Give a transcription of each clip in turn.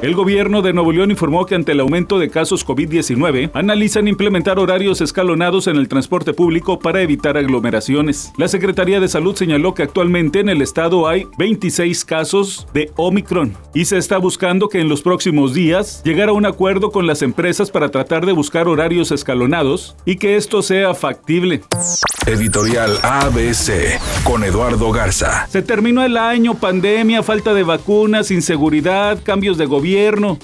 El gobierno de Nuevo León informó que ante el aumento de casos COVID-19, analizan implementar horarios escalonados en el transporte público para evitar aglomeraciones. La Secretaría de Salud señaló que actualmente en el estado hay 26 casos de Omicron y se está buscando que en los próximos días llegara a un acuerdo con las empresas para tratar de buscar horarios escalonados y que esto sea factible. Editorial ABC con Eduardo Garza. Se terminó el año, pandemia, falta de vacunas, inseguridad, cambios de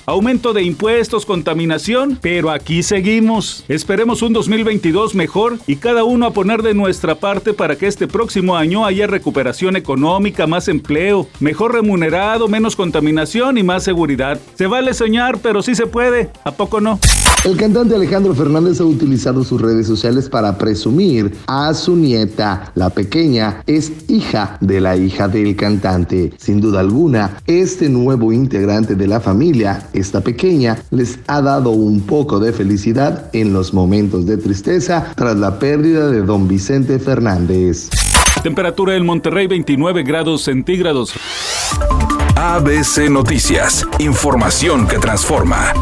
aumento de impuestos, contaminación, pero aquí seguimos. Esperemos un 2022 mejor y cada uno a poner de nuestra parte para que este próximo año haya recuperación económica, más empleo, mejor remunerado, menos contaminación y más seguridad. Se vale soñar, pero sí se puede. ¿A poco no? El cantante Alejandro Fernández ha utilizado sus redes sociales para presumir a su nieta. La pequeña es hija de la hija del cantante. Sin duda alguna, este nuevo integrante de la familia, esta pequeña, les ha dado un poco de felicidad en los momentos de tristeza tras la pérdida de don Vicente Fernández. Temperatura en Monterrey 29 grados centígrados. ABC Noticias, información que transforma.